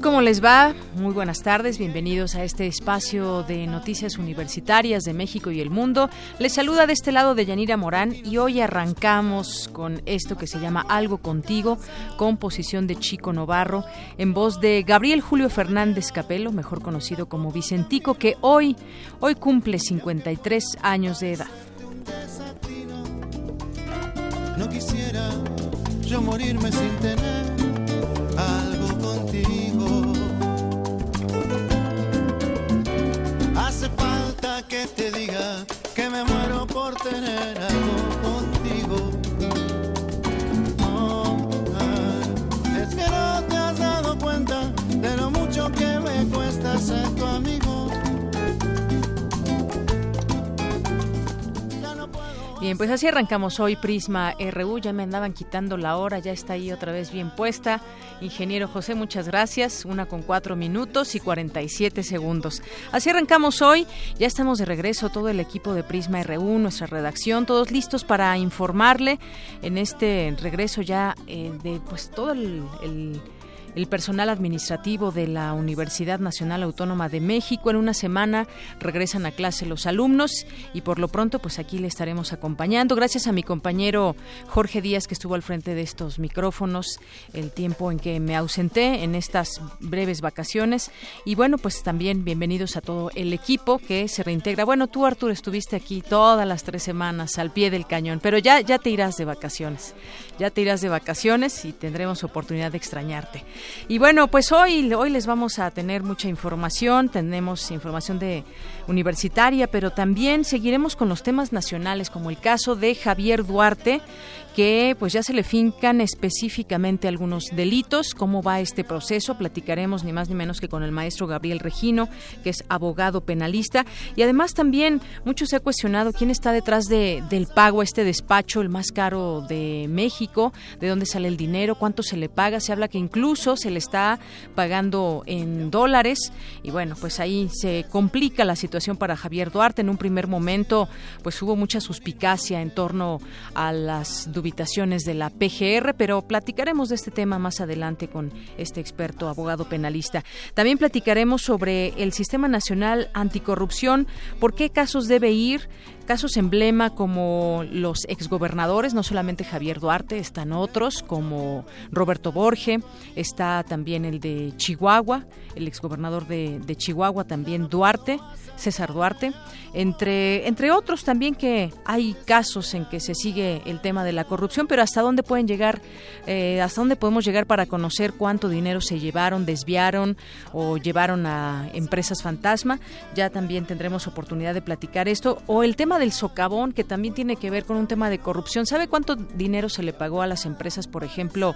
¿Cómo les va? Muy buenas tardes, bienvenidos a este espacio de noticias universitarias de México y el mundo. Les saluda de este lado de Yanira Morán y hoy arrancamos con esto que se llama Algo Contigo, composición de Chico Novarro, en voz de Gabriel Julio Fernández Capelo, mejor conocido como Vicentico, que hoy, hoy cumple 53 años de edad. No quisiera yo morirme sin tener algo que te diga que me muero por tener algo. Bien, pues así arrancamos hoy Prisma RU. Ya me andaban quitando la hora, ya está ahí otra vez bien puesta. Ingeniero José, muchas gracias. Una con cuatro minutos y 47 segundos. Así arrancamos hoy. Ya estamos de regreso, todo el equipo de Prisma RU, nuestra redacción, todos listos para informarle en este regreso ya eh, de pues todo el- el el personal administrativo de la Universidad Nacional Autónoma de México. En una semana regresan a clase los alumnos y por lo pronto pues aquí le estaremos acompañando. Gracias a mi compañero Jorge Díaz que estuvo al frente de estos micrófonos el tiempo en que me ausenté en estas breves vacaciones. Y bueno, pues también bienvenidos a todo el equipo que se reintegra. Bueno, tú Arturo estuviste aquí todas las tres semanas al pie del cañón, pero ya, ya te irás de vacaciones. Ya te irás de vacaciones y tendremos oportunidad de extrañarte. Y bueno, pues hoy, hoy les vamos a tener mucha información, tenemos información de universitaria, pero también seguiremos con los temas nacionales, como el caso de Javier Duarte, que pues ya se le fincan específicamente algunos delitos. ¿Cómo va este proceso? Platicaremos ni más ni menos que con el maestro Gabriel Regino, que es abogado penalista. Y además también mucho se ha cuestionado quién está detrás de, del pago a este despacho, el más caro de México, de dónde sale el dinero, cuánto se le paga. Se habla que incluso se le está pagando en dólares. Y bueno, pues ahí se complica la situación para Javier Duarte. En un primer momento, pues hubo mucha suspicacia en torno a las de la PGR, pero platicaremos de este tema más adelante con este experto abogado penalista. También platicaremos sobre el Sistema Nacional Anticorrupción, por qué casos debe ir, casos emblema como los exgobernadores, no solamente Javier Duarte, están otros como Roberto Borge, está también el de Chihuahua, el exgobernador de, de Chihuahua también Duarte, César Duarte, entre, entre otros también que hay casos en que se sigue el tema de la corrupción, pero hasta dónde pueden llegar, eh, hasta dónde podemos llegar para conocer cuánto dinero se llevaron, desviaron o llevaron a empresas fantasma, ya también tendremos oportunidad de platicar esto, o el tema del socavón, que también tiene que ver con un tema de corrupción. ¿Sabe cuánto dinero se le pagó a las empresas, por ejemplo,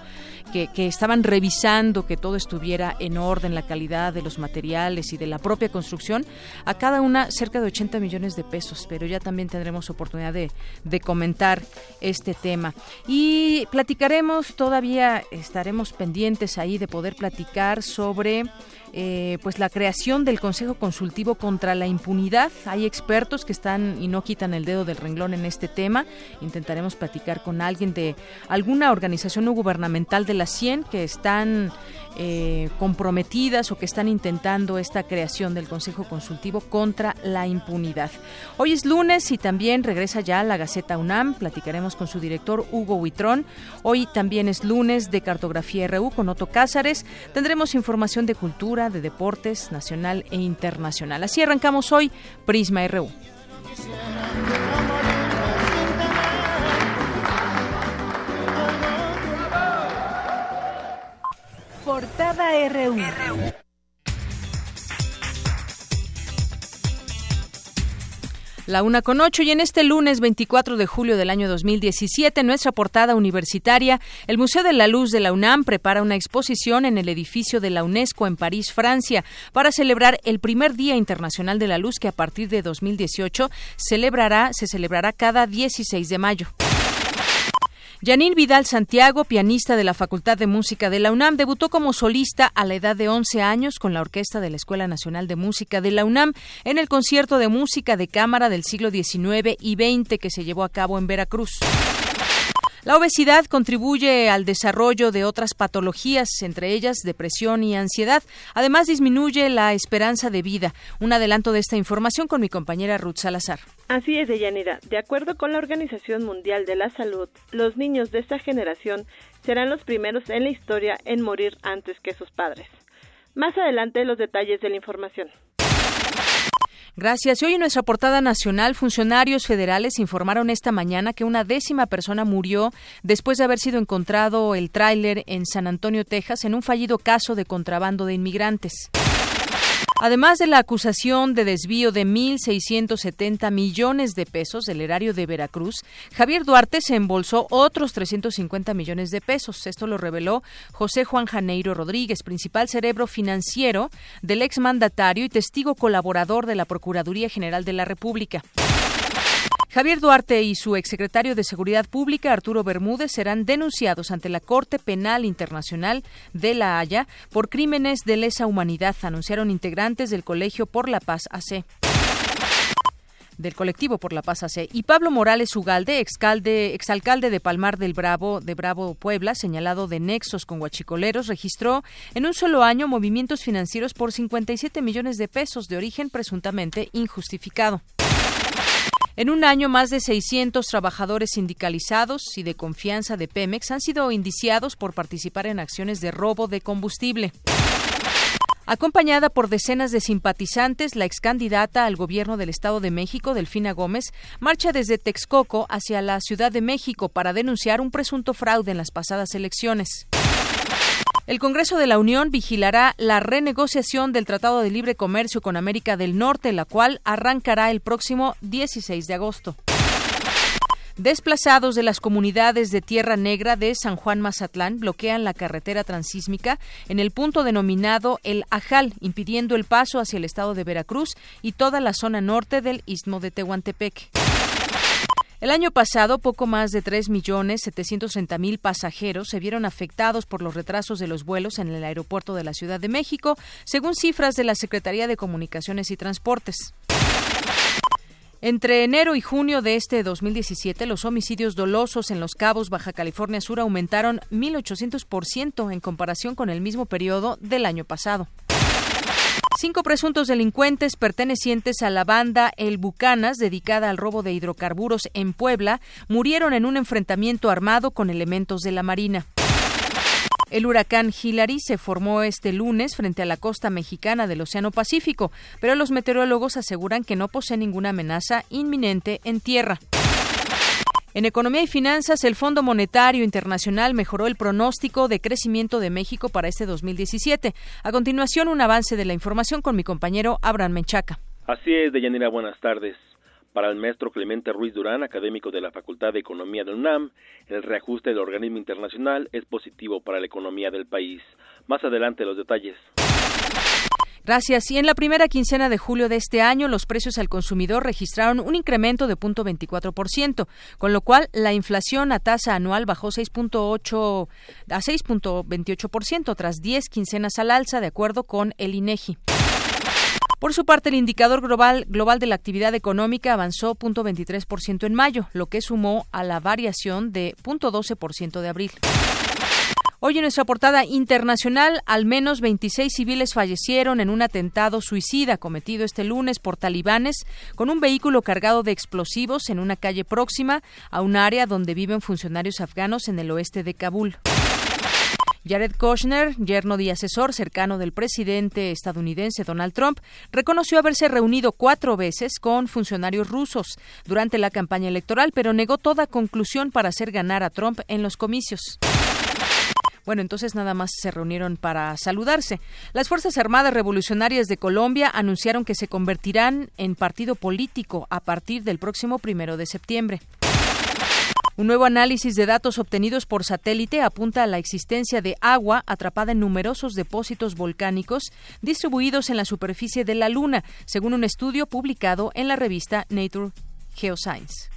que, estaban revisando que todo estuviera en orden, la calidad de los materiales y de la propia construcción? A cada una cerca de 80 millones de pesos, pero ya también tendremos oportunidad de comentar este tema. Y platicaremos, todavía estaremos pendientes ahí de poder platicar sobre eh, pues la creación del Consejo Consultivo contra la Impunidad. Hay expertos que están y no quitan el dedo del renglón en este tema. Intentaremos platicar con alguien de alguna organización no gubernamental de la CIEN que están eh, comprometidas o que están intentando esta creación del Consejo Consultivo contra la impunidad. Hoy es lunes y también regresa ya la Gaceta UNAM. Platicaremos con su director Hugo Huitrón. Hoy también es lunes de Cartografía RU con Otto Cázares. Tendremos información de cultura, de deportes nacional e internacional. Así arrancamos hoy Prisma RU. Portada RU. La una con ocho y en este lunes 24 de julio del año 2017, nuestra portada universitaria, el Museo de la Luz de la UNAM prepara una exposición en el edificio de la UNESCO en París, Francia, para celebrar el primer Día Internacional de la Luz que a partir de 2018 celebrará, se celebrará cada 16 de mayo. Janine Vidal Santiago, pianista de la Facultad de Música de la UNAM, debutó como solista a la edad de 11 años con la Orquesta de la Escuela Nacional de Música de la UNAM en el concierto de música de cámara del siglo XIX y XX que se llevó a cabo en Veracruz. La obesidad contribuye al desarrollo de otras patologías, entre ellas depresión y ansiedad. Además, disminuye la esperanza de vida. Un adelanto de esta información con mi compañera Ruth Salazar. Así es, Deyanira. De acuerdo con la Organización Mundial de la Salud, los niños de esta generación serán los primeros en la historia en morir antes que sus padres. Más adelante los detalles de la información. Gracias. hoy en nuestra portada nacional, funcionarios federales informaron esta mañana que una décima persona murió después de haber sido encontrado el tráiler en San Antonio, Texas, en un fallido caso de contrabando de inmigrantes. Además de la acusación de desvío de 1.670 millones de pesos del erario de Veracruz, Javier Duarte se embolsó otros 350 millones de pesos. Esto lo reveló José Juan Janeiro Rodríguez, principal cerebro financiero del exmandatario y testigo colaborador de la Procuraduría General de la República. Javier Duarte y su exsecretario de Seguridad Pública, Arturo Bermúdez, serán denunciados ante la Corte Penal Internacional de La Haya por crímenes de lesa humanidad, anunciaron integrantes del Colegio por la Paz AC del colectivo por la paz AC y Pablo Morales Ugalde, exalcalde de Palmar del Bravo de Bravo Puebla, señalado de nexos con huachicoleros, registró en un solo año movimientos financieros por 57 millones de pesos de origen presuntamente injustificado. En un año, más de 600 trabajadores sindicalizados y de confianza de Pemex han sido indiciados por participar en acciones de robo de combustible. Acompañada por decenas de simpatizantes, la excandidata al gobierno del Estado de México, Delfina Gómez, marcha desde Texcoco hacia la Ciudad de México para denunciar un presunto fraude en las pasadas elecciones. El Congreso de la Unión vigilará la renegociación del Tratado de Libre Comercio con América del Norte, la cual arrancará el próximo 16 de agosto. Desplazados de las comunidades de Tierra Negra de San Juan Mazatlán bloquean la carretera transísmica en el punto denominado El Ajal, impidiendo el paso hacia el estado de Veracruz y toda la zona norte del istmo de Tehuantepec. El año pasado, poco más de 3.730.000 pasajeros se vieron afectados por los retrasos de los vuelos en el aeropuerto de la Ciudad de México, según cifras de la Secretaría de Comunicaciones y Transportes. Entre enero y junio de este 2017, los homicidios dolosos en Los Cabos, Baja California Sur, aumentaron 1.800% en comparación con el mismo periodo del año pasado. Cinco presuntos delincuentes pertenecientes a la banda El Bucanas, dedicada al robo de hidrocarburos en Puebla, murieron en un enfrentamiento armado con elementos de la Marina. El huracán Hillary se formó este lunes frente a la costa mexicana del Océano Pacífico, pero los meteorólogos aseguran que no posee ninguna amenaza inminente en tierra. En economía y finanzas, el Fondo Monetario Internacional mejoró el pronóstico de crecimiento de México para este 2017. A continuación, un avance de la información con mi compañero Abraham Menchaca. Así es, Deyanira, buenas tardes. Para el maestro Clemente Ruiz Durán, académico de la Facultad de Economía de UNAM, el reajuste del organismo internacional es positivo para la economía del país. Más adelante los detalles. Gracias. Y en la primera quincena de julio de este año, los precios al consumidor registraron un incremento de 0.24%, con lo cual la inflación a tasa anual bajó 6.8 a 6.28% tras 10 quincenas al alza, de acuerdo con el INEGI. Por su parte, el indicador global, global de la actividad económica avanzó 0.23% en mayo, lo que sumó a la variación de 0.12% de abril. Hoy en nuestra portada internacional, al menos 26 civiles fallecieron en un atentado suicida cometido este lunes por talibanes con un vehículo cargado de explosivos en una calle próxima a un área donde viven funcionarios afganos en el oeste de Kabul. Jared Kushner, yerno y asesor cercano del presidente estadounidense Donald Trump, reconoció haberse reunido cuatro veces con funcionarios rusos durante la campaña electoral, pero negó toda conclusión para hacer ganar a Trump en los comicios. Bueno, entonces nada más se reunieron para saludarse. Las Fuerzas Armadas Revolucionarias de Colombia anunciaron que se convertirán en partido político a partir del próximo primero de septiembre. Un nuevo análisis de datos obtenidos por satélite apunta a la existencia de agua atrapada en numerosos depósitos volcánicos distribuidos en la superficie de la Luna, según un estudio publicado en la revista Nature Geoscience.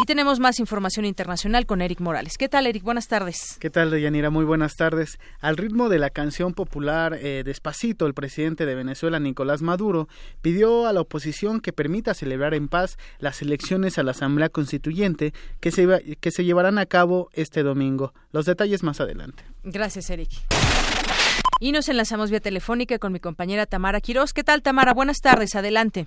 Y tenemos más información internacional con Eric Morales. ¿Qué tal, Eric? Buenas tardes. ¿Qué tal, Deyanira? Muy buenas tardes. Al ritmo de la canción popular eh, Despacito, el presidente de Venezuela, Nicolás Maduro, pidió a la oposición que permita celebrar en paz las elecciones a la Asamblea Constituyente que se, que se llevarán a cabo este domingo. Los detalles más adelante. Gracias, Eric. Y nos enlazamos vía telefónica con mi compañera Tamara Quirós. ¿Qué tal, Tamara? Buenas tardes. Adelante.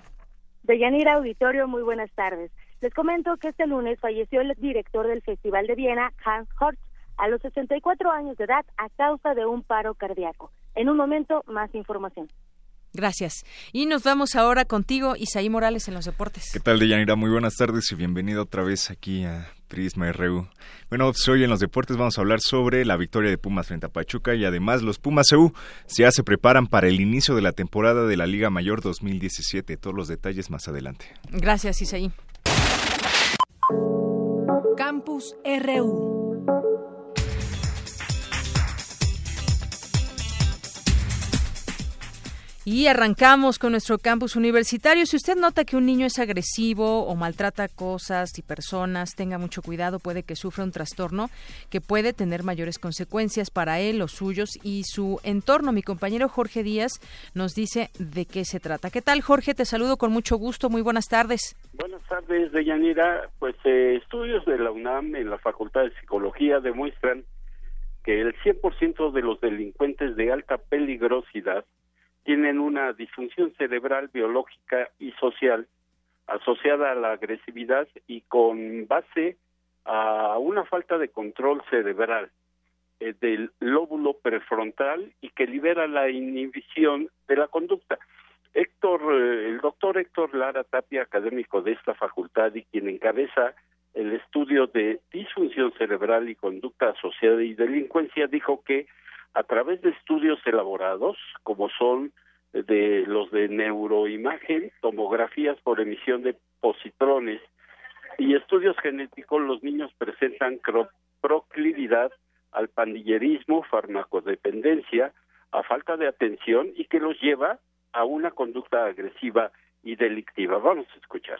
Deyanira Auditorio, muy buenas tardes. Les comento que este lunes falleció el director del Festival de Viena, Hans Horst, a los 64 años de edad a causa de un paro cardíaco. En un momento, más información. Gracias. Y nos vamos ahora contigo, Isaí Morales, en los deportes. ¿Qué tal, Deyanira? Muy buenas tardes y bienvenido otra vez aquí a Prisma RU. Bueno, pues hoy en los deportes vamos a hablar sobre la victoria de Pumas frente a Pachuca y además los Pumas EU ya se preparan para el inicio de la temporada de la Liga Mayor 2017. Todos los detalles más adelante. Gracias, Isaí. Campus RU. Y arrancamos con nuestro campus universitario. Si usted nota que un niño es agresivo o maltrata cosas y personas, tenga mucho cuidado, puede que sufra un trastorno que puede tener mayores consecuencias para él, los suyos y su entorno. Mi compañero Jorge Díaz nos dice de qué se trata. ¿Qué tal, Jorge? Te saludo con mucho gusto. Muy buenas tardes. Buenas tardes, Deyanira. Pues eh, estudios de la UNAM en la Facultad de Psicología demuestran que el 100% de los delincuentes de alta peligrosidad tienen una disfunción cerebral biológica y social asociada a la agresividad y con base a una falta de control cerebral eh, del lóbulo prefrontal y que libera la inhibición de la conducta. Héctor, eh, el doctor Héctor Lara Tapia, académico de esta facultad y quien encabeza el estudio de disfunción cerebral y conducta asociada y delincuencia, dijo que a través de estudios elaborados, como son de los de neuroimagen, tomografías por emisión de positrones y estudios genéticos, los niños presentan proclividad al pandillerismo, farmacodependencia, a falta de atención y que los lleva a una conducta agresiva y delictiva. Vamos a escuchar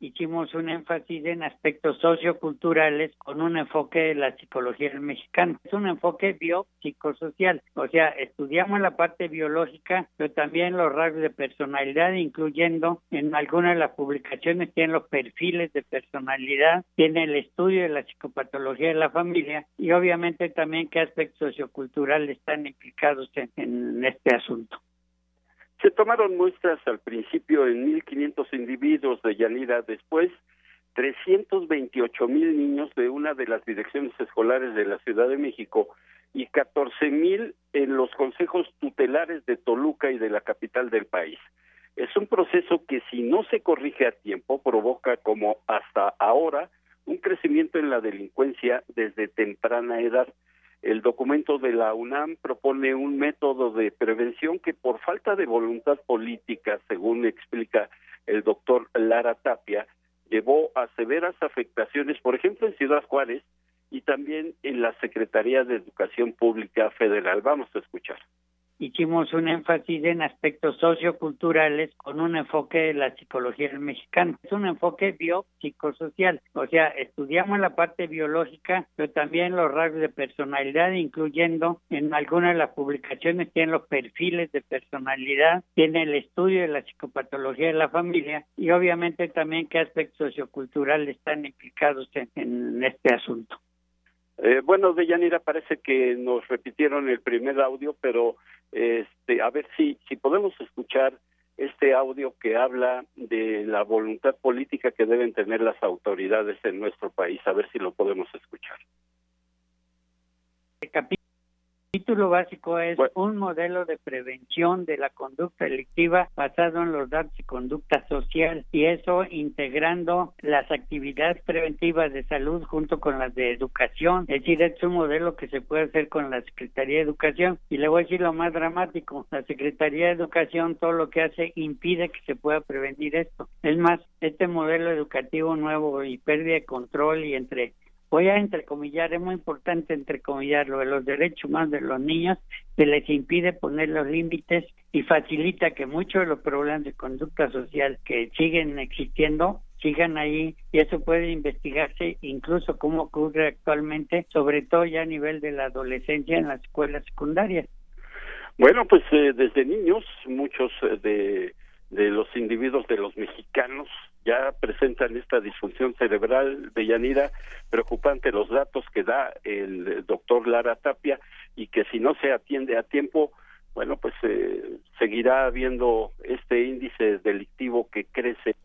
hicimos un énfasis en aspectos socioculturales con un enfoque de la psicología mexicana. Es un enfoque biopsicosocial, o sea, estudiamos la parte biológica, pero también los rasgos de personalidad, incluyendo en algunas de las publicaciones tienen los perfiles de personalidad, tiene el estudio de la psicopatología de la familia y obviamente también qué aspectos socioculturales están implicados en, en este asunto. Se tomaron muestras al principio en 1.500 individuos de Yanira, después 328 mil niños de una de las direcciones escolares de la Ciudad de México y 14 mil en los consejos tutelares de Toluca y de la capital del país. Es un proceso que si no se corrige a tiempo provoca como hasta ahora un crecimiento en la delincuencia desde temprana edad el documento de la UNAM propone un método de prevención que por falta de voluntad política, según explica el doctor Lara Tapia, llevó a severas afectaciones, por ejemplo, en Ciudad Juárez y también en la Secretaría de Educación Pública Federal. Vamos a escuchar. Hicimos un énfasis en aspectos socioculturales con un enfoque de la psicología mexicana. Es un enfoque biopsicosocial, o sea, estudiamos la parte biológica, pero también los rasgos de personalidad, incluyendo en algunas de las publicaciones tienen los perfiles de personalidad, tiene el estudio de la psicopatología de la familia y obviamente también qué aspectos socioculturales están implicados en, este asunto. Eh, bueno, Deyanira, parece que nos repitieron el primer audio, pero este, a ver si, si podemos escuchar este audio que habla de la voluntad política que deben tener las autoridades en nuestro país, a ver si lo podemos escuchar. Título básico es un modelo de prevención de la conducta delictiva basado en los datos y conducta social y eso integrando las actividades preventivas de salud junto con las de educación. Es decir, es un modelo que se puede hacer con la Secretaría de Educación y le voy a decir lo más dramático, la Secretaría de Educación todo lo que hace impide que se pueda prevenir esto. Es más, este modelo educativo nuevo y pérdida de control y entre voy a entrecomillar, es muy importante entrecomillarlo, de los derechos humanos de los niños, se les impide poner los límites y facilita que muchos de los problemas de conducta social que siguen existiendo sigan ahí y eso puede investigarse incluso como ocurre actualmente, sobre todo ya a nivel de la adolescencia en las escuelas secundarias. Bueno, pues eh, desde niños muchos eh, de, de los individuos de los mexicanos ya presentan esta disfunción cerebral de Yanira, preocupante los datos que da el doctor Lara Tapia y que si no se atiende a tiempo, bueno, pues eh, seguirá habiendo este índice delictivo que crece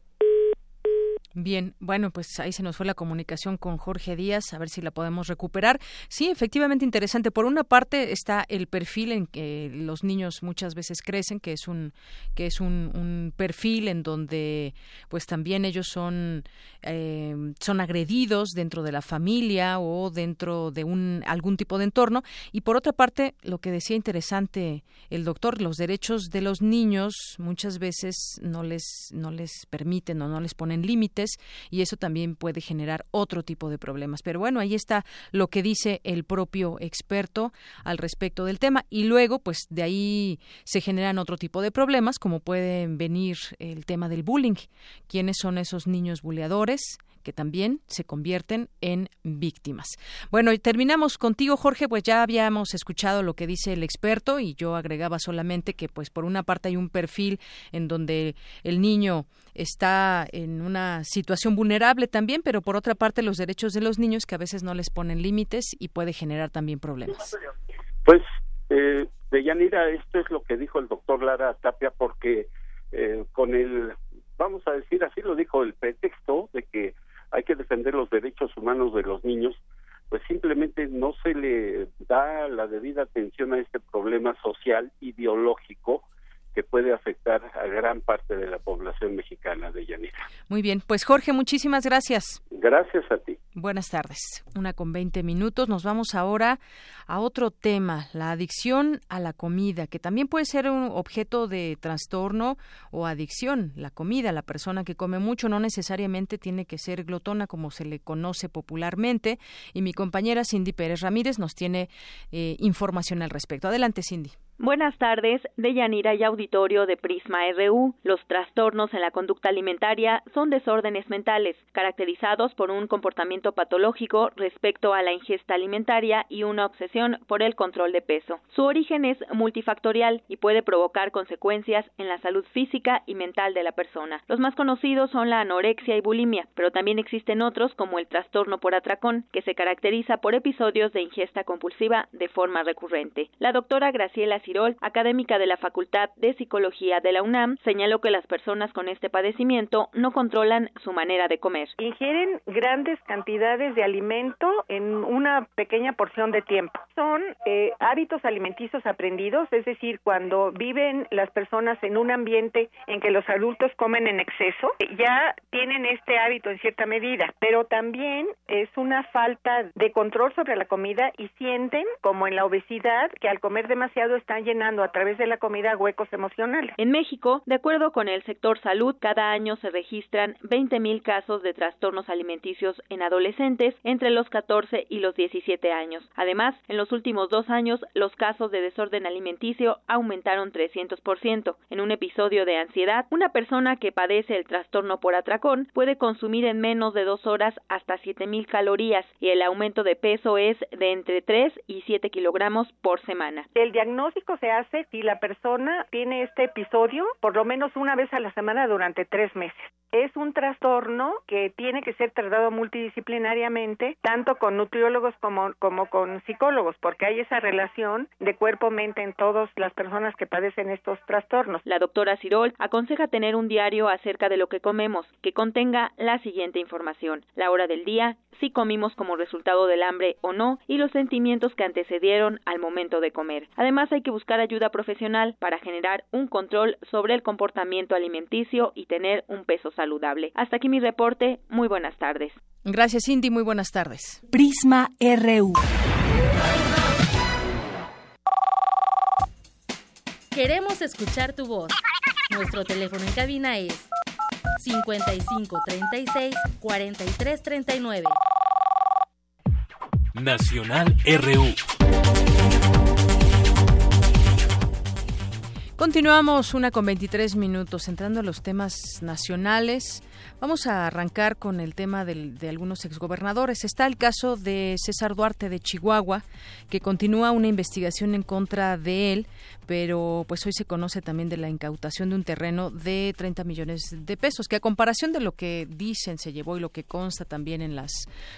Bien, bueno, pues ahí se nos fue la comunicación con Jorge Díaz, a ver si la podemos recuperar. Sí, efectivamente interesante. Por una parte está el perfil en que los niños muchas veces crecen, que es un que es un, perfil en donde, pues también ellos son eh, son agredidos dentro de la familia o dentro de un algún tipo de entorno. Y por otra parte, lo que decía interesante el doctor, los derechos de los niños muchas veces no les no les permiten o no les ponen límites y eso también puede generar otro tipo de problemas. Pero bueno, ahí está lo que dice el propio experto al respecto del tema y luego pues de ahí se generan otro tipo de problemas como pueden venir el tema del bullying. ¿Quiénes son esos niños buleadores? Que también se convierten en víctimas. Bueno, y terminamos contigo, Jorge, pues ya habíamos escuchado lo que dice el experto y yo agregaba solamente que pues por una parte hay un perfil en donde el niño está en una situación vulnerable también, pero por otra parte los derechos de los niños que a veces no les ponen límites y puede generar también problemas. Pues, eh, Yanira, esto es lo que dijo el doctor Lara Tapia, porque eh, con el, vamos a decir así, lo dijo el pretexto de que hay que defender los derechos humanos de los niños, pues simplemente no se le da la debida atención a este problema social y biológico que puede afectar a gran parte de la población mexicana de Yanira. Muy bien, pues Jorge, muchísimas gracias. Gracias a ti. Buenas tardes. Una con 20 minutos. Nos vamos ahora a otro tema, la adicción a la comida, que también puede ser un objeto de trastorno o adicción. La comida, la persona que come mucho no necesariamente tiene que ser glotona como se le conoce popularmente. Y mi compañera Cindy Pérez Ramírez nos tiene eh, información al respecto. Adelante, Cindy. Buenas tardes, de Yanira y auditorio de Prisma RU. Los trastornos en la conducta alimentaria son desórdenes mentales, caracterizados por un comportamiento patológico respecto a la ingesta alimentaria y una obsesión por el control de peso. Su origen es multifactorial y puede provocar consecuencias en la salud física y mental de la persona. Los más conocidos son la anorexia y bulimia, pero también existen otros como el trastorno por atracón, que se caracteriza por episodios de ingesta compulsiva de forma recurrente. La doctora Graciela Académica de la Facultad de Psicología de la UNAM, señaló que las personas con este padecimiento no controlan su manera de comer. Ingieren grandes cantidades de alimento en una pequeña porción de tiempo. Son eh, hábitos alimenticios aprendidos, es decir, cuando viven las personas en un ambiente en que los adultos comen en exceso, ya tienen este hábito en cierta medida, pero también es una falta de control sobre la comida y sienten, como en la obesidad, que al comer demasiado están están llenando a través de la comida huecos emocionales. En México, de acuerdo con el sector salud, cada año se registran 20.000 casos de trastornos alimenticios en adolescentes entre los 14 y los 17 años. Además, en los últimos dos años, los casos de desorden alimenticio aumentaron 300%. En un episodio de ansiedad, una persona que padece el trastorno por atracón puede consumir en menos de dos horas hasta 7.000 calorías y el aumento de peso es de entre 3 y 7 kilogramos por semana. El diagnóstico se hace si la persona tiene este episodio por lo menos una vez a la semana durante tres meses es un trastorno que tiene que ser tratado multidisciplinariamente, tanto con nutriólogos como, como con psicólogos, porque hay esa relación de cuerpo-mente en todas las personas que padecen estos trastornos. La doctora Cirol aconseja tener un diario acerca de lo que comemos, que contenga la siguiente información, la hora del día, si comimos como resultado del hambre o no y los sentimientos que antecedieron al momento de comer. Además hay que buscar ayuda profesional para generar un control sobre el comportamiento alimenticio y tener un peso saludable. Hasta aquí mi reporte. Muy buenas tardes. Gracias, Cindy. Muy buenas tardes. Prisma RU. Queremos escuchar tu voz. Nuestro teléfono en cabina es 55 36 43 39. Nacional RU. Continuamos una con 23 minutos, entrando a los temas nacionales. Vamos a arrancar con el tema de algunos exgobernadores. Está el caso de César Duarte de Chihuahua, que continúa una investigación en contra de él pero pues hoy se conoce también de la incautación de un terreno de 30 millones de pesos, que a comparación de lo que dicen se llevó y lo que consta también en las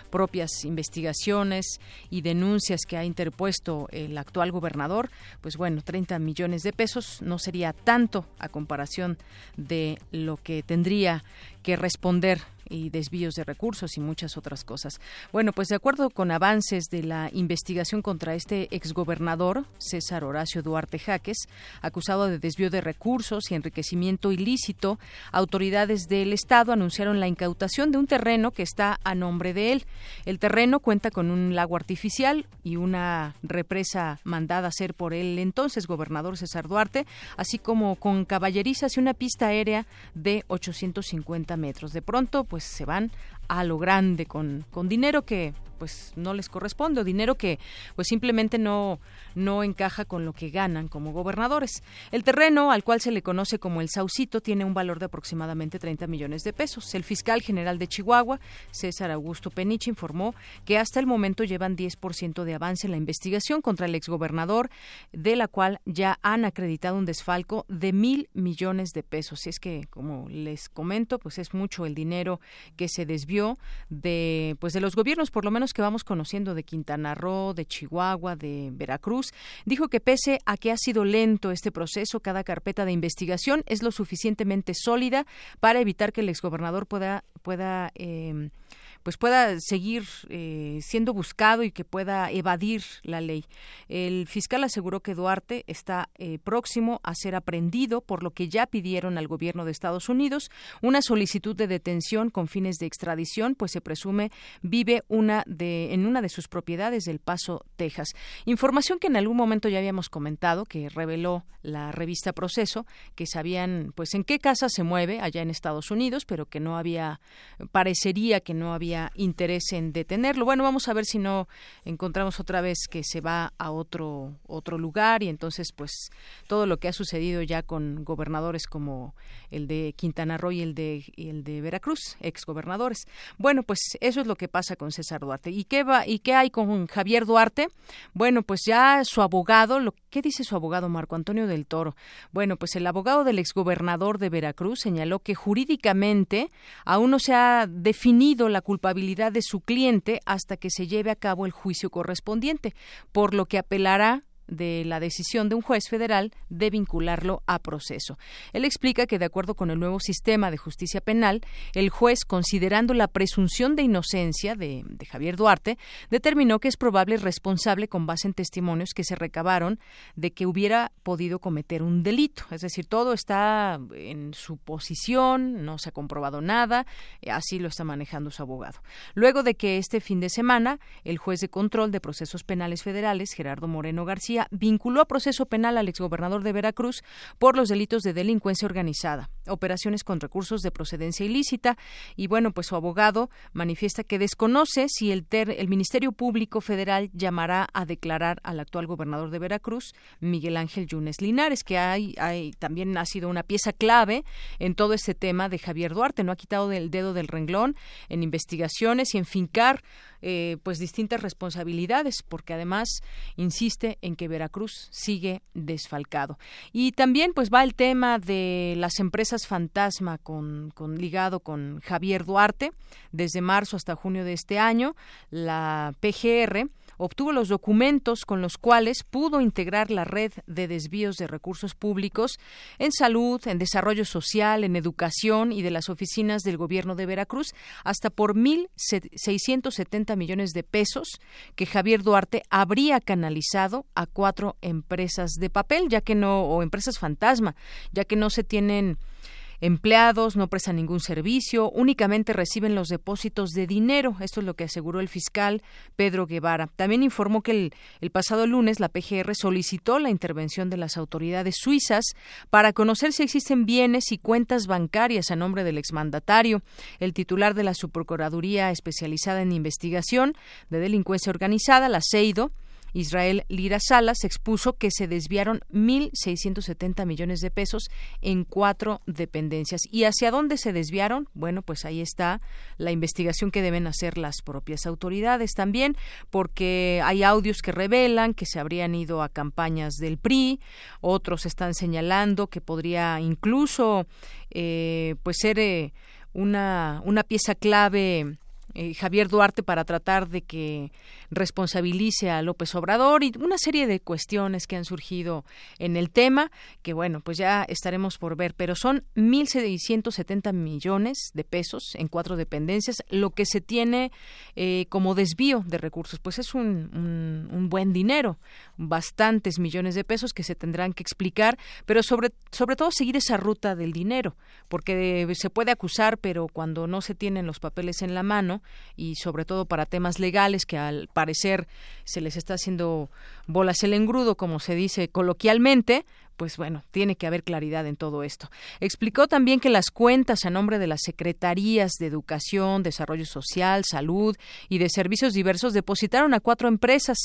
propias investigaciones y denuncias que ha interpuesto el actual gobernador, pues bueno, 30 millones de pesos no sería tanto a comparación de lo que tendría que responder y desvíos de recursos y muchas otras cosas. Bueno, pues de acuerdo con avances de la investigación contra este exgobernador, César Horacio Duarte Jaques, acusado de desvío de recursos y enriquecimiento ilícito, autoridades del Estado anunciaron la incautación de un terreno que está a nombre de él. El terreno cuenta con un lago artificial y una represa mandada a hacer por el entonces gobernador César Duarte, así como con caballerizas y una pista aérea de 850 metros. De pronto, pues se van a lo grande con, con dinero que pues no les corresponde o dinero que pues simplemente no no encaja con lo que ganan como gobernadores. El terreno al cual se le conoce como el Saucito tiene un valor de aproximadamente 30 millones de pesos. El fiscal general de Chihuahua, César Augusto Penich, informó que hasta el momento llevan 10% de avance en la investigación contra el exgobernador, de la cual ya han acreditado un desfalco de mil millones de pesos. Y es que, como les comento, pues es mucho el dinero que se desvió de pues de los gobiernos, por lo menos que vamos conociendo de Quintana Roo, de Chihuahua, de Veracruz, dijo que pese a que ha sido lento este proceso, cada carpeta de investigación es lo suficientemente sólida para evitar que el exgobernador pueda pueda eh, pues pueda seguir eh, siendo buscado y que pueda evadir la ley. El fiscal aseguró que Duarte está eh, próximo a ser aprendido, por lo que ya pidieron al gobierno de Estados Unidos una solicitud de detención con fines de extradición, pues se presume vive una de, en una de sus propiedades del Paso, Texas. Información que en algún momento ya habíamos comentado, que reveló la revista Proceso, que sabían pues en qué casa se mueve allá en Estados Unidos, pero que no había, parecería que no había interés en detenerlo. Bueno, vamos a ver si no encontramos otra vez que se va a otro otro lugar y entonces pues todo lo que ha sucedido ya con gobernadores como el de Quintana Roo y el de el de Veracruz, exgobernadores. Bueno, pues eso es lo que pasa con César Duarte. ¿Y qué va y qué hay con Javier Duarte? Bueno, pues ya su abogado, lo ¿qué dice su abogado Marco Antonio del Toro? Bueno, pues el abogado del exgobernador de Veracruz señaló que jurídicamente aún no se ha definido la culpa culpabilidad de su cliente hasta que se lleve a cabo el juicio correspondiente, por lo que apelará de la decisión de un juez federal de vincularlo a proceso. Él explica que, de acuerdo con el nuevo sistema de justicia penal, el juez, considerando la presunción de inocencia de, Javier Duarte, determinó que es probable responsable con base en testimonios que se recabaron de que hubiera podido cometer un delito. Es decir, todo está en su posición, no se ha comprobado nada, así lo está manejando su abogado. Luego de que este fin de semana, el juez de control de procesos penales federales, Gerardo Moreno García, Vinculó a proceso penal al exgobernador de Veracruz por los delitos de delincuencia organizada, operaciones con recursos de procedencia ilícita y bueno, pues su abogado manifiesta que desconoce si el, el Ministerio Público Federal llamará a declarar al actual gobernador de Veracruz, Miguel Ángel Yunes Linares, que hay, hay también ha sido una pieza clave en todo este tema de Javier Duarte, no ha quitado del dedo del renglón en investigaciones y en fincar eh, pues distintas responsabilidades, porque además insiste en que Veracruz sigue desfalcado. Y también pues va el tema de las empresas fantasma con, con ligado con Javier Duarte desde marzo hasta junio de este año, la PGR obtuvo los documentos con los cuales pudo integrar la red de desvíos de recursos públicos en salud, en desarrollo social, en educación y de las oficinas del gobierno de Veracruz hasta por 1.670 millones de pesos que Javier Duarte habría canalizado a cuatro empresas de papel, ya que no, o empresas fantasma, ya que no se tienen empleados, no prestan ningún servicio, únicamente reciben los depósitos de dinero. Esto es lo que aseguró el fiscal Pedro Guevara. También informó que el, el pasado lunes la PGR solicitó la intervención de las autoridades suizas para conocer si existen bienes y cuentas bancarias a nombre del exmandatario. El titular de la Subprocuraduría especializada en investigación de delincuencia organizada, la CEIDO, Israel Lira Salas expuso que se desviaron 1.670 millones de pesos en cuatro dependencias. ¿Y hacia dónde se desviaron? Bueno, pues ahí está la investigación que deben hacer las propias autoridades también, porque hay audios que revelan que se habrían ido a campañas del PRI, otros están señalando que podría incluso eh, pues ser eh, una, una pieza clave eh, Javier Duarte para tratar de que responsabilice a López Obrador y una serie de cuestiones que han surgido en el tema, que bueno, pues ya estaremos por ver, pero son 1.670 millones de pesos en cuatro dependencias, lo que se tiene eh, como desvío de recursos, pues es un, un, buen dinero, bastantes millones de pesos que se tendrán que explicar, pero sobre, sobre todo seguir esa ruta del dinero, porque se puede acusar, pero cuando no se tienen los papeles en la mano, y sobre todo para temas legales que al parecer se les está haciendo bolas el engrudo, como se dice coloquialmente, pues bueno, tiene que haber claridad en todo esto. Explicó también que las cuentas a nombre de las secretarías de Educación, Desarrollo Social, Salud y de Servicios Diversos depositaron a cuatro empresas.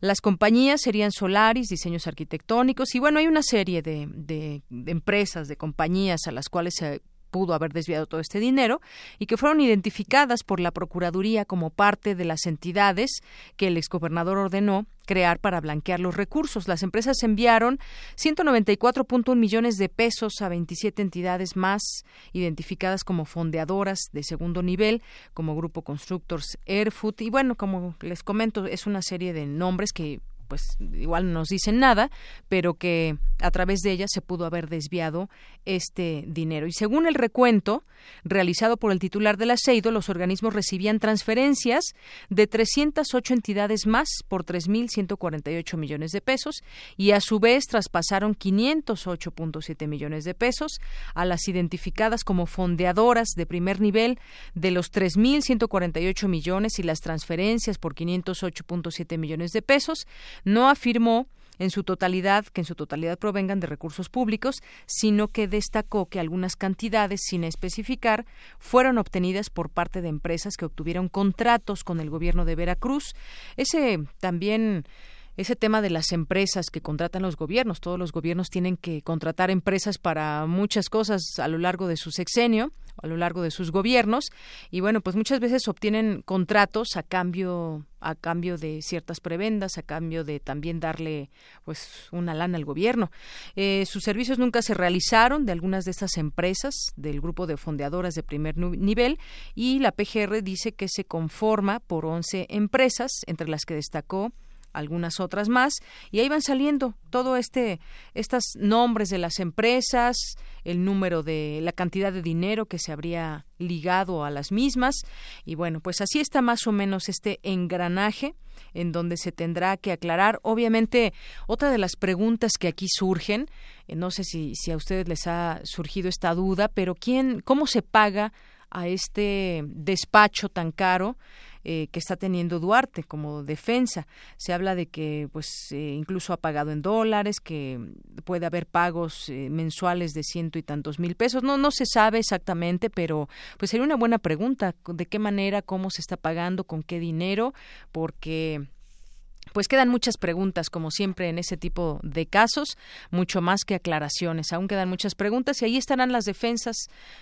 Las compañías serían Solaris, Diseños Arquitectónicos y bueno, hay una serie de, de, empresas, de compañías a las cuales se pudo haber desviado todo este dinero y que fueron identificadas por la Procuraduría como parte de las entidades que el exgobernador ordenó crear para blanquear los recursos. Las empresas enviaron 194.1 millones de pesos a 27 entidades más identificadas como fondeadoras de segundo nivel, como Grupo Constructors Airfood. Y bueno, como les comento, es una serie de nombres que pues igual no nos dicen nada, pero que a través de ella se pudo haber desviado este dinero. Y según el recuento realizado por el titular del aceido, los organismos recibían transferencias de 308 entidades más por 3.148 millones de pesos y a su vez traspasaron 508.7 millones de pesos a las identificadas como fondeadoras de primer nivel de los 3.148 millones y las transferencias por 508.7 millones de pesos no afirmó en su totalidad que en su totalidad provengan de recursos públicos, sino que destacó que algunas cantidades sin especificar fueron obtenidas por parte de empresas que obtuvieron contratos con el gobierno de Veracruz. Ese también ese tema de las empresas que contratan los gobiernos. Todos los gobiernos tienen que contratar empresas para muchas cosas a lo largo de su sexenio, a lo largo de sus gobiernos, y bueno, pues muchas veces obtienen contratos a cambio a cambio de ciertas prebendas, a cambio de también darle pues una lana al gobierno. Eh, sus servicios nunca se realizaron de algunas de estas empresas del grupo de fondeadoras de primer nivel y la PGR dice que se conforma por 11 empresas, entre las que destacó algunas otras más y ahí van saliendo todo este estos nombres de las empresas el número de la cantidad de dinero que se habría ligado a las mismas y bueno pues así está más o menos este engranaje en donde se tendrá que aclarar. Obviamente otra de las preguntas que aquí surgen eh, no sé si, si a ustedes les ha surgido esta duda pero quién cómo se paga a este despacho tan caro eh, que está teniendo Duarte como defensa. Se habla de que, pues, eh, incluso ha pagado en dólares, que puede haber pagos eh, mensuales de ciento y tantos mil pesos. No, no se sabe exactamente, pero pues sería una buena pregunta de qué manera, cómo se está pagando, con qué dinero, porque pues quedan muchas preguntas, como siempre en ese tipo de casos, mucho más que aclaraciones. Aún quedan muchas preguntas y ahí estarán las defensas.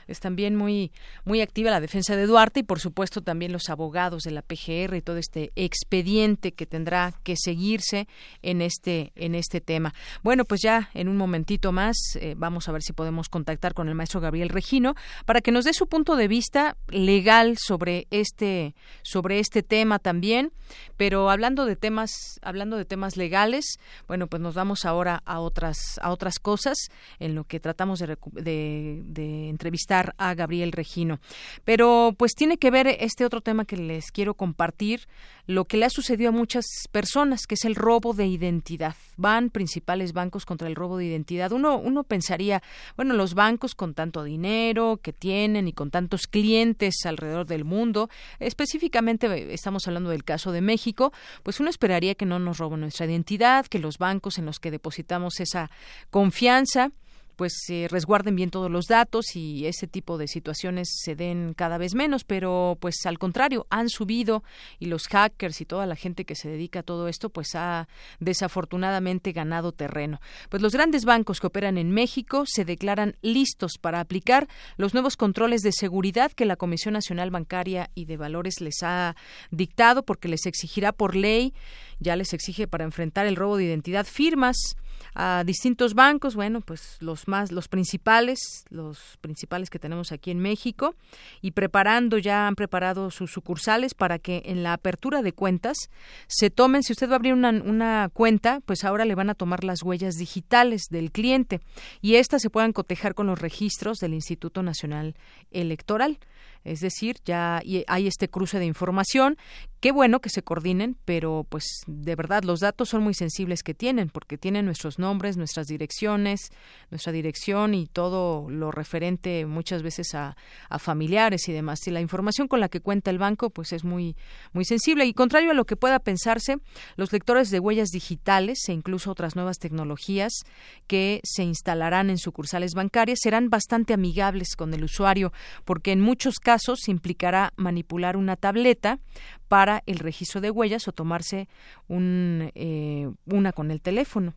Es también muy, muy activa la defensa de Duarte y, por supuesto, también los abogados de la PGR y todo este expediente que tendrá que seguirse en este, en este tema. Bueno, pues ya en un momentito más eh, vamos a ver si podemos contactar con el maestro Gabriel Regino para que nos dé su punto de vista legal sobre este, sobre este tema también. Pero hablando de temas hablando de temas legales, bueno, pues nos vamos ahora a otras a otras cosas en lo que tratamos de, de, entrevistar a Gabriel Regino. Pero pues tiene que ver este otro tema que les quiero compartir, lo que le ha sucedido a muchas personas, que es el robo de identidad. Van principales bancos contra el robo de identidad. Uno uno pensaría, bueno, los bancos con tanto dinero que tienen y con tantos clientes alrededor del mundo, específicamente estamos hablando del caso de México, pues uno esperaría que no nos roben nuestra identidad, que los bancos en los que depositamos esa confianza pues se resguarden bien todos los datos y ese tipo de situaciones se den cada vez menos, pero pues al contrario, han subido y los hackers y toda la gente que se dedica a todo esto pues ha desafortunadamente ganado terreno. Pues los grandes bancos que operan en México se declaran listos para aplicar los nuevos controles de seguridad que la Comisión Nacional Bancaria y de Valores les ha dictado porque les exigirá por ley, ya les exige para enfrentar el robo de identidad firmas a distintos bancos, bueno, pues los más, los principales, los principales que tenemos aquí en México, y preparando, ya han preparado sus sucursales para que en la apertura de cuentas se tomen, si usted va a abrir una, una cuenta, pues ahora le van a tomar las huellas digitales del cliente y éstas se puedan cotejar con los registros del Instituto Nacional Electoral. Es decir, ya hay este cruce de información. Qué bueno que se coordinen, pero pues de verdad los datos son muy sensibles que tienen, porque tienen nuestros nombres, nuestras direcciones, nuestra dirección y todo lo referente muchas veces a, familiares y demás. Y la información con la que cuenta el banco, pues es muy, muy sensible. Y contrario a lo que pueda pensarse, los lectores de huellas digitales e incluso otras nuevas tecnologías que se instalarán en sucursales bancarias serán bastante amigables con el usuario, porque en muchos casos implicará manipular una tableta para el registro de huellas o tomarse un, eh, una con el teléfono.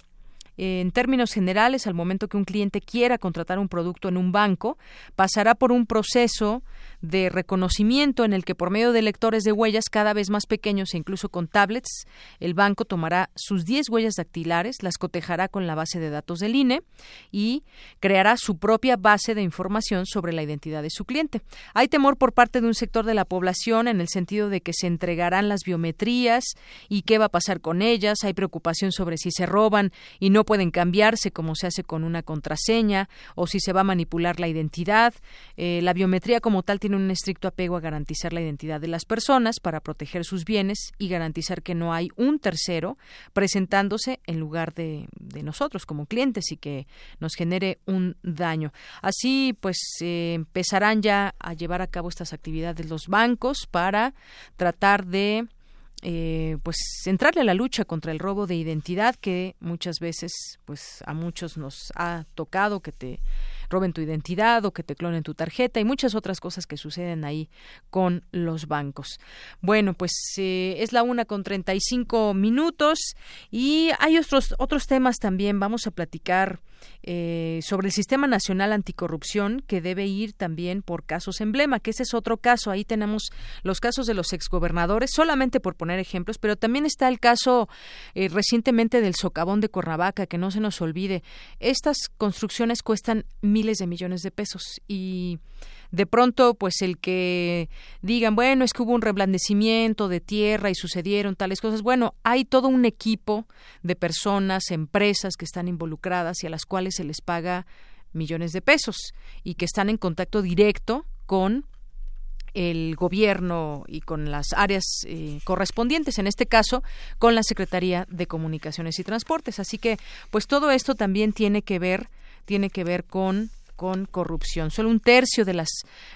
En términos generales, al momento que un cliente quiera contratar un producto en un banco, pasará por un proceso de reconocimiento en el que por medio de lectores de huellas cada vez más pequeños e incluso con tablets, el banco tomará sus 10 huellas dactilares, las cotejará con la base de datos del INE y creará su propia base de información sobre la identidad de su cliente. Hay temor por parte de un sector de la población en el sentido de que se entregarán las biometrías y qué va a pasar con ellas. Hay preocupación sobre si se roban y no pueden cambiarse como se hace con una contraseña o si se va a manipular la identidad. Eh, la biometría como tal tiene un estricto apego a garantizar la identidad de las personas para proteger sus bienes y garantizar que no hay un tercero presentándose en lugar de, nosotros como clientes y que nos genere un daño. Así, pues empezarán ya a llevar a cabo estas actividades los bancos para tratar de eh, pues entrarle a la lucha contra el robo de identidad que muchas veces pues a muchos nos ha tocado que te roben tu identidad o que te clonen tu tarjeta y muchas otras cosas que suceden ahí con los bancos. Bueno, pues eh, es la una con 35 minutos y hay otros, otros temas también. Vamos a platicar eh, sobre el Sistema Nacional Anticorrupción que debe ir también por casos emblema, que ese es otro caso. Ahí tenemos los casos de los exgobernadores, solamente por poner ejemplos, pero también está el caso eh, recientemente del socavón de Cuernavaca, que no se nos olvide. Estas construcciones cuestan miles de millones de pesos y de pronto pues el que digan bueno es que hubo un reblandecimiento de tierra y sucedieron tales cosas bueno hay todo un equipo de personas empresas que están involucradas y a las cuales se les paga millones de pesos y que están en contacto directo con el gobierno y con las áreas eh, correspondientes, en este caso con la Secretaría de Comunicaciones y Transportes. Así que, pues todo esto también tiene que ver, tiene que ver con con corrupción. Solo un tercio de las,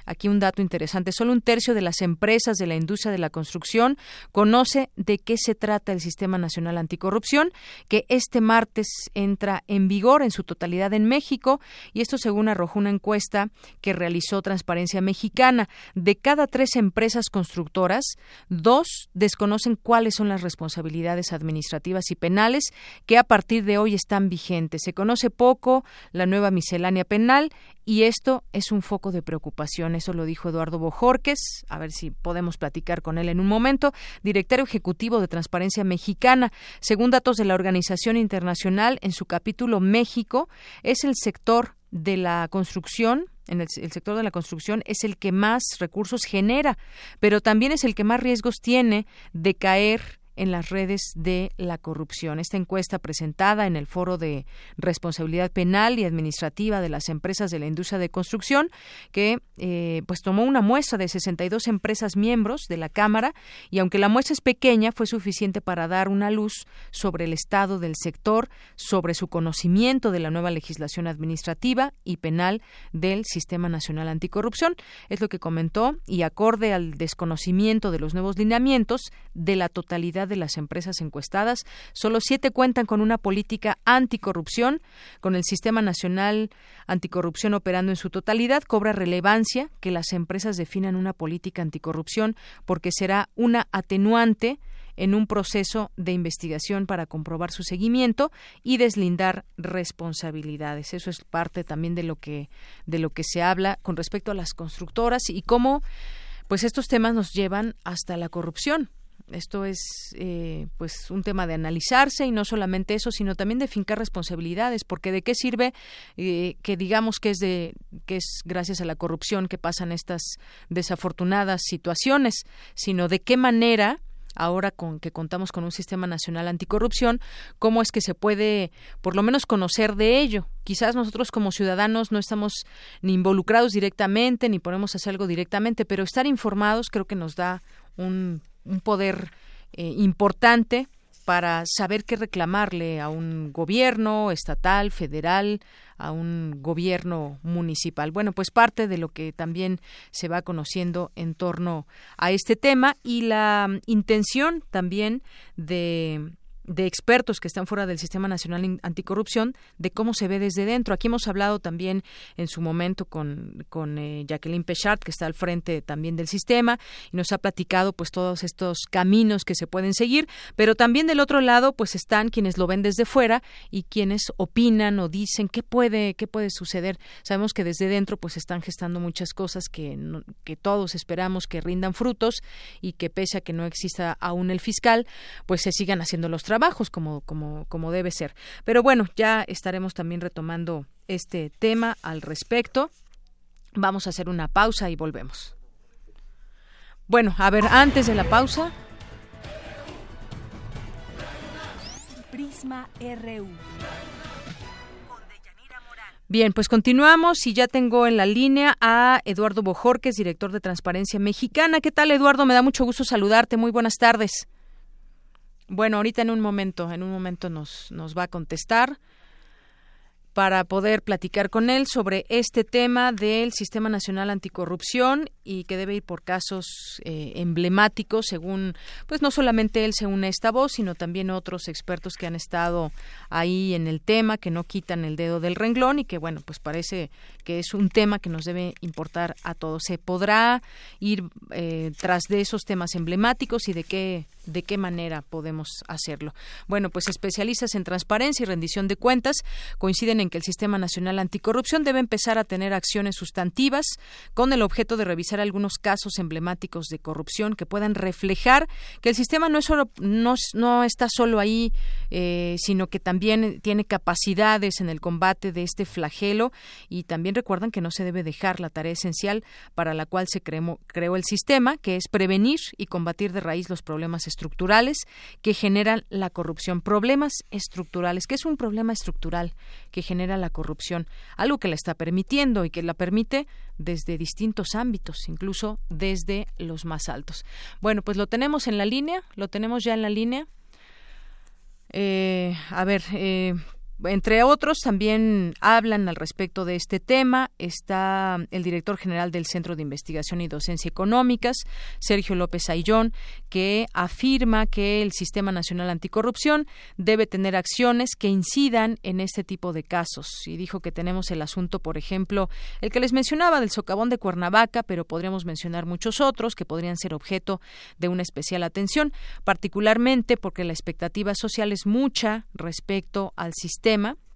aquí un dato interesante, solo un tercio de las empresas de la industria de la construcción conoce de qué se trata el Sistema Nacional Anticorrupción, que este martes entra en vigor en su totalidad en México, y esto según arrojó una encuesta que realizó Transparencia Mexicana. De cada tres empresas constructoras, dos desconocen cuáles son las responsabilidades administrativas y penales que a partir de hoy están vigentes. Se conoce poco la nueva miscelánea penal y esto es un foco de preocupación. Eso lo dijo Eduardo Bojorques, a ver si podemos platicar con él en un momento, director ejecutivo de Transparencia Mexicana. Según datos de la Organización Internacional, en su capítulo México, es el sector de la construcción en el, el, sector de la construcción es el que más recursos genera, pero también es el que más riesgos tiene de caer en las redes de la corrupción. Esta encuesta presentada en el Foro de Responsabilidad Penal y Administrativa de las Empresas de la Industria de Construcción, que eh, pues tomó una muestra de 62 empresas miembros de la Cámara y aunque la muestra es pequeña, fue suficiente para dar una luz sobre el estado del sector, sobre su conocimiento de la nueva legislación administrativa y penal del Sistema Nacional Anticorrupción. Es lo que comentó y acorde al desconocimiento de los nuevos lineamientos de la totalidad de las empresas encuestadas, solo siete cuentan con una política anticorrupción. Con el Sistema Nacional Anticorrupción operando en su totalidad, cobra relevancia que las empresas definan una política anticorrupción porque será una atenuante en un proceso de investigación para comprobar su seguimiento y deslindar responsabilidades. Eso es parte también de lo que de lo que se habla con respecto a las constructoras y cómo pues estos temas nos llevan hasta la corrupción. Esto es eh, pues un tema de analizarse y no solamente eso, sino también de fincar responsabilidades, porque de qué sirve eh, que digamos que es de que es gracias a la corrupción que pasan estas desafortunadas situaciones, sino de qué manera ahora con que contamos con un sistema nacional anticorrupción, cómo es que se puede por lo menos conocer de ello. Quizás nosotros como ciudadanos no estamos ni involucrados directamente ni podemos hacer algo directamente, pero estar informados creo que nos da un un poder eh, importante para saber qué reclamarle a un gobierno estatal, federal, a un gobierno municipal. Bueno, pues parte de lo que también se va conociendo en torno a este tema y la intención también de de expertos que están fuera del Sistema Nacional Anticorrupción de cómo se ve desde dentro. Aquí hemos hablado también en su momento con, con eh, Jacqueline Pechard, que está al frente también del sistema, y nos ha platicado pues todos estos caminos que se pueden seguir, pero también del otro lado pues están quienes lo ven desde fuera y quienes opinan o dicen qué puede, qué puede suceder. Sabemos que desde dentro pues están gestando muchas cosas que, que todos esperamos que rindan frutos y que pese a que no exista aún el fiscal, pues se sigan haciendo los trabajos trabajos como, como, como debe ser. Pero bueno, ya estaremos también retomando este tema al respecto. Vamos a hacer una pausa y volvemos. Bueno, a ver, antes de la pausa. Prisma RU. Bien, pues continuamos y ya tengo en la línea a Eduardo Bojorques, director de Transparencia Mexicana. ¿Qué tal, Eduardo? Me da mucho gusto saludarte. Muy buenas tardes. Bueno, ahorita en un momento, en un momento nos, nos va a contestar para poder platicar con él sobre este tema del Sistema Nacional Anticorrupción y que debe ir por casos eh, emblemáticos, según, pues no solamente él se une a esta voz, sino también otros expertos que han estado ahí en el tema, que no quitan el dedo del renglón y que, bueno, pues parece que es un tema que nos debe importar a todos. ¿Se podrá ir eh, tras de esos temas emblemáticos y de qué de qué manera podemos hacerlo. Bueno, pues especialistas en transparencia y rendición de cuentas coinciden en que el Sistema Nacional Anticorrupción debe empezar a tener acciones sustantivas con el objeto de revisar algunos casos emblemáticos de corrupción que puedan reflejar que el sistema no es solo no, no está solo ahí, eh, sino que también tiene capacidades en el combate de este flagelo y también recuerdan que no se debe dejar la tarea esencial para la cual se creó, creó el sistema, que es prevenir y combatir de raíz los problemas estructurales que generan la corrupción. Problemas estructurales. ¿Qué es un problema estructural que genera la corrupción? Algo que la está permitiendo y que la permite desde distintos ámbitos, incluso desde los más altos. Bueno, pues lo tenemos en la línea, lo tenemos ya en la línea. Eh, a ver, eh, entre otros, también hablan al respecto de este tema. Está el director general del Centro de Investigación y Docencia Económicas, Sergio López Ayllón, que afirma que el Sistema Nacional Anticorrupción debe tener acciones que incidan en este tipo de casos. Y dijo que tenemos el asunto, por ejemplo, el que les mencionaba del socavón de Cuernavaca, pero podríamos mencionar muchos otros que podrían ser objeto de una especial atención, particularmente porque la expectativa social es mucha respecto al sistema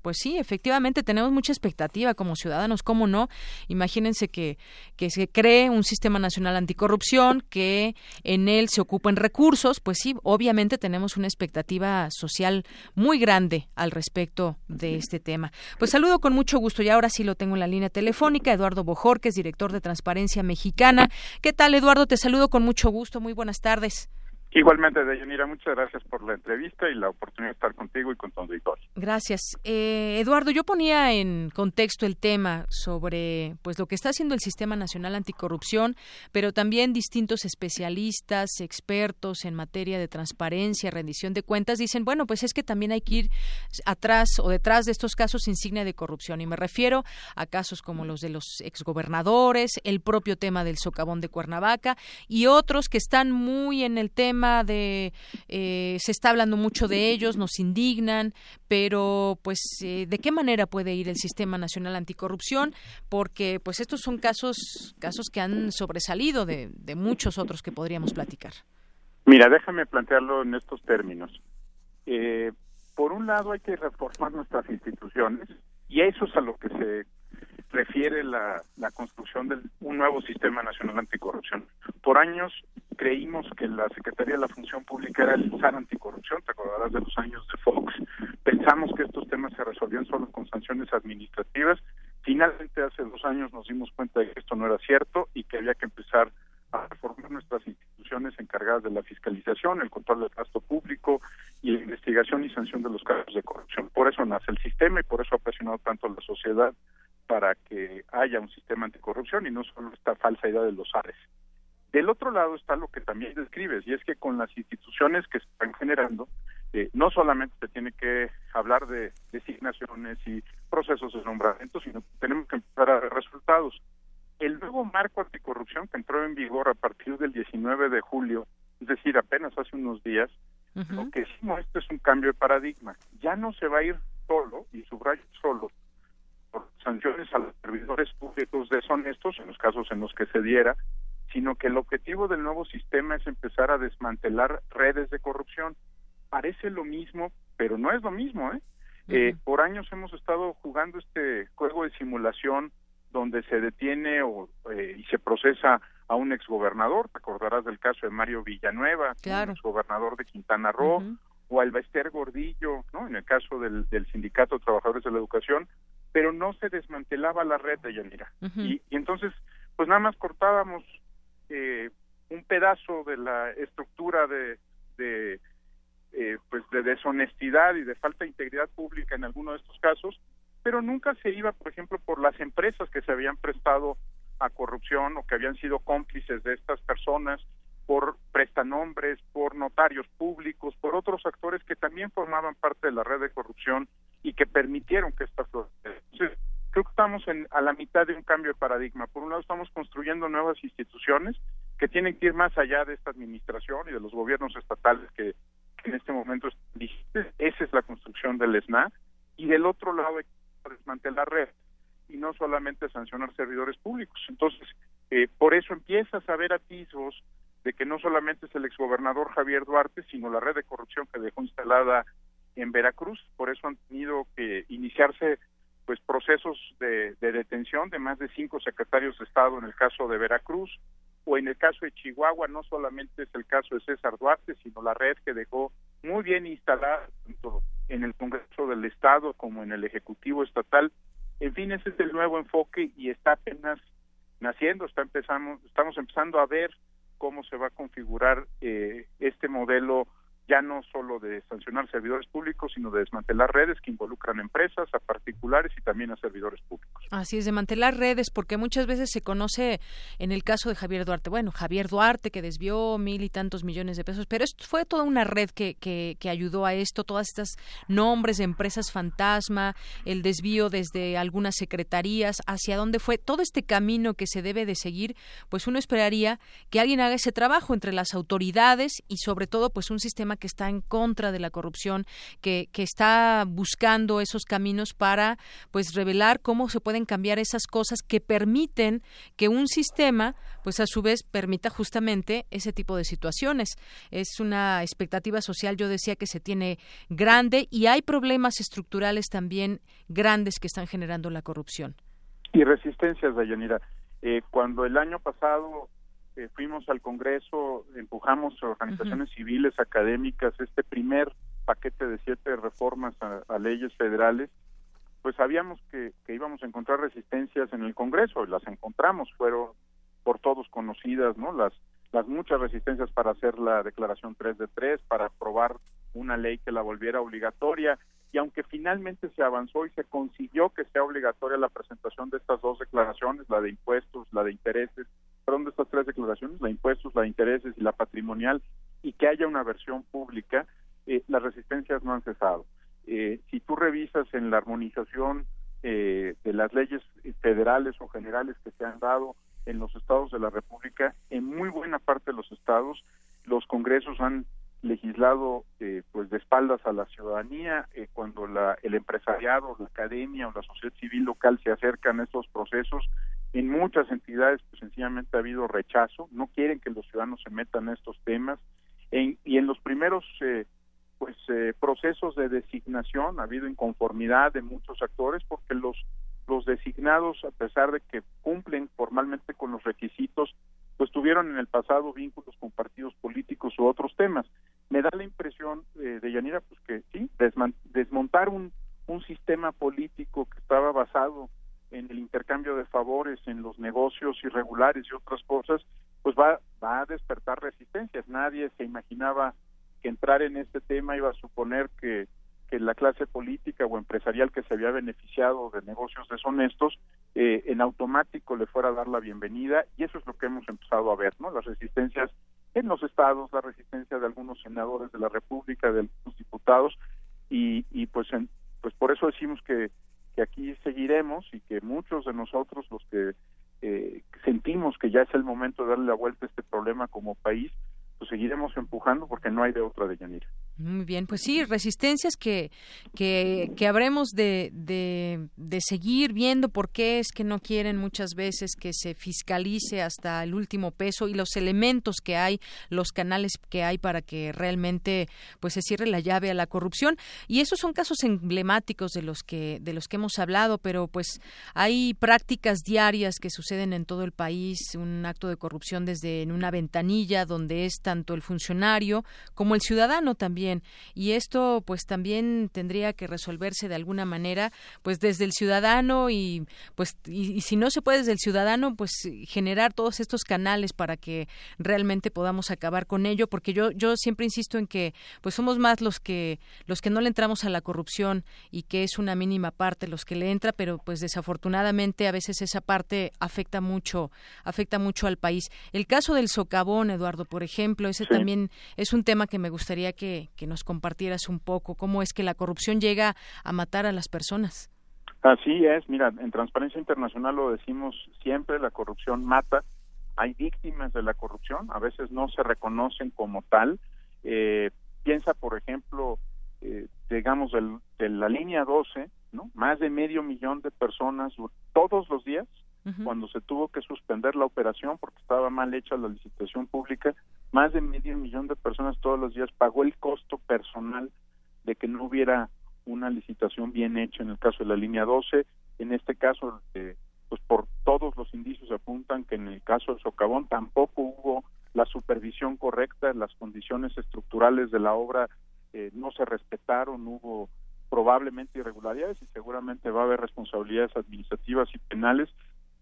pues sí, efectivamente tenemos mucha expectativa como ciudadanos, ¿cómo no? Imagínense que, que se cree un sistema nacional anticorrupción, que en él se ocupen recursos, pues sí, obviamente tenemos una expectativa social muy grande al respecto de este tema. Pues saludo con mucho gusto y ahora sí lo tengo en la línea telefónica, Eduardo Bojor, director de Transparencia Mexicana. ¿Qué tal, Eduardo? Te saludo con mucho gusto, muy buenas tardes. Igualmente, Deyanira, muchas gracias por la entrevista y la oportunidad de estar contigo y con tu auditorio. Gracias. Eh, Eduardo, yo ponía en contexto el tema sobre pues lo que está haciendo el Sistema Nacional Anticorrupción, pero también distintos especialistas, expertos en materia de transparencia, rendición de cuentas, dicen, bueno, pues es que también hay que ir atrás o detrás de estos casos insignia de corrupción. Y me refiero a casos como los de los exgobernadores, el propio tema del socavón de Cuernavaca y otros que están muy en el tema de eh, se está hablando mucho de ellos, nos indignan, pero pues eh, de qué manera puede ir el Sistema Nacional Anticorrupción, porque pues estos son casos casos que han sobresalido de, de muchos otros que podríamos platicar. Mira, déjame plantearlo en estos términos. Eh, por un lado hay que reformar nuestras instituciones y eso es a lo que se refiere la, construcción de un nuevo sistema nacional anticorrupción. Por años creímos que la Secretaría de la Función Pública era el SAR anticorrupción, te acordarás de los años de Fox. Pensamos que estos temas se resolvían solo con sanciones administrativas. Finalmente, hace dos años nos dimos cuenta de que esto no era cierto y que había que empezar a reformar nuestras instituciones encargadas de la fiscalización, el control del gasto público y la investigación y sanción de los casos de corrupción. Por eso nace el sistema y por eso ha presionado tanto a la sociedad para que haya un sistema anticorrupción y no solo esta falsa idea de los ARES. Del otro lado está lo que también describes, y es que con las instituciones que se están generando, eh, no solamente se tiene que hablar de designaciones y procesos de nombramiento, sino que tenemos que empezar a ver resultados. El nuevo marco anticorrupción que entró en vigor a partir del 19 de julio, es decir, apenas hace unos días, lo que hicimos esto es un cambio de paradigma. Ya no se va a ir solo, y subrayo sanciones a los servidores públicos deshonestos, en los casos en los que se diera, sino que el objetivo del nuevo sistema es empezar a desmantelar redes de corrupción. Parece lo mismo, pero no es lo mismo. ¿eh? eh por años hemos estado jugando este juego de simulación donde se detiene o, eh, y se procesa a un exgobernador, te acordarás del caso de Mario Villanueva, claro. exgobernador de Quintana Roo, o al Bester Gordillo, ¿no? en el caso del, del Sindicato de Trabajadores de la Educación, pero no se desmantelaba la red de Yanira. y, y, entonces, pues nada más cortábamos eh, un pedazo de la estructura de, de eh, pues de deshonestidad y de falta de integridad pública en alguno de estos casos, pero nunca se iba, por ejemplo, por las empresas que se habían prestado a corrupción o que habían sido cómplices de estas personas, por prestanombres, por notarios públicos, por otros actores que también formaban parte de la red de corrupción y que permitieron que estas entonces creo que estamos en, a la mitad de un cambio de paradigma. Por un lado estamos construyendo nuevas instituciones que tienen que ir más allá de esta administración y de los gobiernos estatales que, en este momento esa es la construcción del SNA y del otro lado hay que desmantelar red y no solamente sancionar servidores públicos. Entonces, eh, por eso empiezas a ver atisbos de que no solamente es el exgobernador Javier Duarte, sino la red de corrupción que dejó instalada en Veracruz. Por eso han tenido que iniciarse pues procesos de, detención de más de cinco secretarios de Estado en el caso de Veracruz o en el caso de Chihuahua. No solamente es el caso de César Duarte sino la red que dejó muy bien instalada tanto en el Congreso del Estado como en el Ejecutivo Estatal. En fin ese es el nuevo enfoque y está apenas naciendo. Está empezando estamos empezando a ver cómo se va a configurar eh, este modelo ya no solo de sancionar servidores públicos, sino de desmantelar redes que involucran empresas, a particulares y también a servidores públicos. Así es, desmantelar redes, porque muchas veces se conoce en el caso de Javier Duarte, bueno, Javier Duarte que desvió mil y tantos millones de pesos, pero esto fue toda una red que, que, que ayudó a esto, todas estas nombres de empresas fantasma, el desvío desde algunas secretarías, hacia dónde fue todo este camino que se debe de seguir, pues uno esperaría que alguien haga ese trabajo entre las autoridades y sobre todo pues un sistema que está en contra de la corrupción, que, que está buscando esos caminos para pues revelar cómo se pueden cambiar esas cosas que permiten que un sistema pues a su vez permita justamente ese tipo de situaciones. Es una expectativa social, yo decía que se tiene grande y hay problemas estructurales también grandes que están generando la corrupción. Y resistencias, Dayanira. Eh, cuando el año pasado eh, fuimos al Congreso, empujamos organizaciones civiles, académicas, este primer paquete de siete reformas a, leyes federales, pues sabíamos que, que, íbamos a encontrar resistencias en el Congreso y las encontramos, fueron por todos conocidas, ¿no? Las, las muchas resistencias para hacer la declaración 3 de 3, para aprobar una ley que la volviera obligatoria, y aunque finalmente se avanzó y se consiguió que sea obligatoria la presentación de estas dos declaraciones, la de impuestos, la de intereses, perdón, de estas tres declaraciones, la impuestos, la intereses y la patrimonial, y que haya una versión pública, eh, las resistencias no han cesado. Eh, si tú revisas en la armonización eh, de las leyes federales o generales que se han dado en los estados de la República, en muy buena parte de los estados, los congresos han legislado eh, pues de espaldas a la ciudadanía eh, cuando la, el empresariado, la academia o la sociedad civil local se acercan a estos procesos en muchas entidades pues sencillamente ha habido rechazo no quieren que los ciudadanos se metan en estos temas y en los primeros eh, pues procesos de designación ha habido inconformidad de muchos actores porque los los designados a pesar de que cumplen formalmente con los requisitos pues tuvieron en el pasado vínculos con partidos políticos u otros temas. Me da la impresión, eh, de Yanira, pues que sí, desmontar un, un sistema político que estaba basado en el intercambio de favores, en los negocios irregulares y otras cosas, pues va, va a despertar resistencias. Nadie se imaginaba que entrar en este tema iba a suponer que que la clase política o empresarial que se había beneficiado de negocios deshonestos eh, en automático le fuera a dar la bienvenida y eso es lo que hemos empezado a ver, ¿no? Las resistencias en los estados, la resistencia de algunos senadores de la República, de algunos diputados y, y pues pues por eso decimos que, que aquí seguiremos y que muchos de nosotros los que eh, sentimos que ya es el momento de darle la vuelta a este problema como país, pues seguiremos empujando porque no hay de otra de Yanira. Muy bien, pues sí, resistencias que, que, que habremos de, de, de, seguir viendo por qué es que no quieren muchas veces que se fiscalice hasta el último peso y los elementos que hay, los canales que hay para que realmente pues se cierre la llave a la corrupción. Y esos son casos emblemáticos de los que, de los que hemos hablado, pero pues hay prácticas diarias que suceden en todo el país, un acto de corrupción desde en una ventanilla donde es tanto el funcionario como el ciudadano también y esto pues también tendría que resolverse de alguna manera pues desde el ciudadano y pues y, si no se puede desde el ciudadano pues generar todos estos canales para que realmente podamos acabar con ello porque yo yo siempre insisto en que pues somos más los que los que no le entramos a la corrupción y que es una mínima parte los que le entra pero pues desafortunadamente a veces esa parte afecta mucho afecta mucho al país. El caso del socavón Eduardo por ejemplo ese también es un tema que me gustaría que, que nos compartieras un poco cómo es que la corrupción llega a matar a las personas. Así es, mira, en Transparencia Internacional lo decimos siempre, la corrupción mata, hay víctimas de la corrupción, a veces no se reconocen como tal. Eh, piensa, por ejemplo, eh, digamos, de la línea 12, ¿no? Más de medio millón de personas todos los días cuando se tuvo que suspender la operación porque estaba mal hecha la licitación pública, más de medio millón de personas todos los días pagó el costo personal de que no hubiera una licitación bien hecha en el caso de la línea 12, en este caso, eh, pues por todos los indicios apuntan que en el caso del socavón tampoco hubo la supervisión correcta, las condiciones estructurales de la obra eh, no se respetaron, hubo probablemente irregularidades y seguramente va a haber responsabilidades administrativas y penales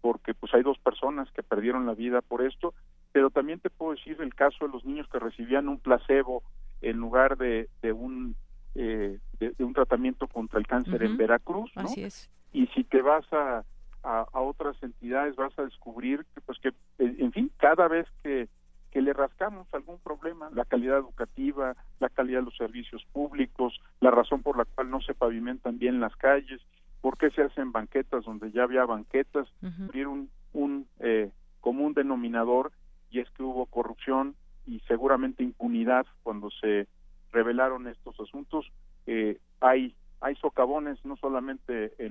porque pues hay dos personas que perdieron la vida por esto, pero también te puedo decir el caso de los niños que recibían un placebo en lugar de, de un eh, de, un tratamiento contra el cáncer en Veracruz, ¿no? Así es. Y si te vas a, a, otras entidades vas a descubrir que, pues que, en fin, cada vez que, que le rascamos algún problema, la calidad educativa, la calidad de los servicios públicos, la razón por la cual no se pavimentan bien las calles, por qué se hacen banquetas donde ya había banquetas, uh un, un eh, común denominador y es que hubo corrupción y seguramente impunidad cuando se revelaron estos asuntos. Eh, hay hay socavones no solamente en